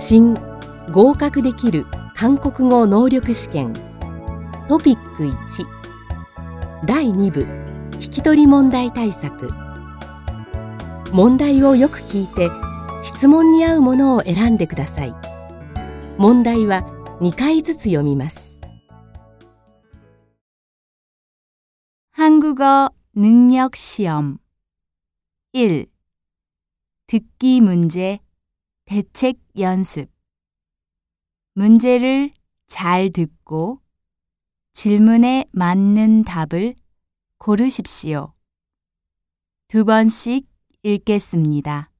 新合格できる韓国語能力試験トピック1第2部聞き取り問題対策問題をよく聞いて質問に合うものを選んでください問題は2回ずつ読みます한국어능력시험1. 듣기 문제 대책 연습 문제를 잘 듣고 질문에 맞는 답을 고르십시오. 두 번씩 읽겠습니다.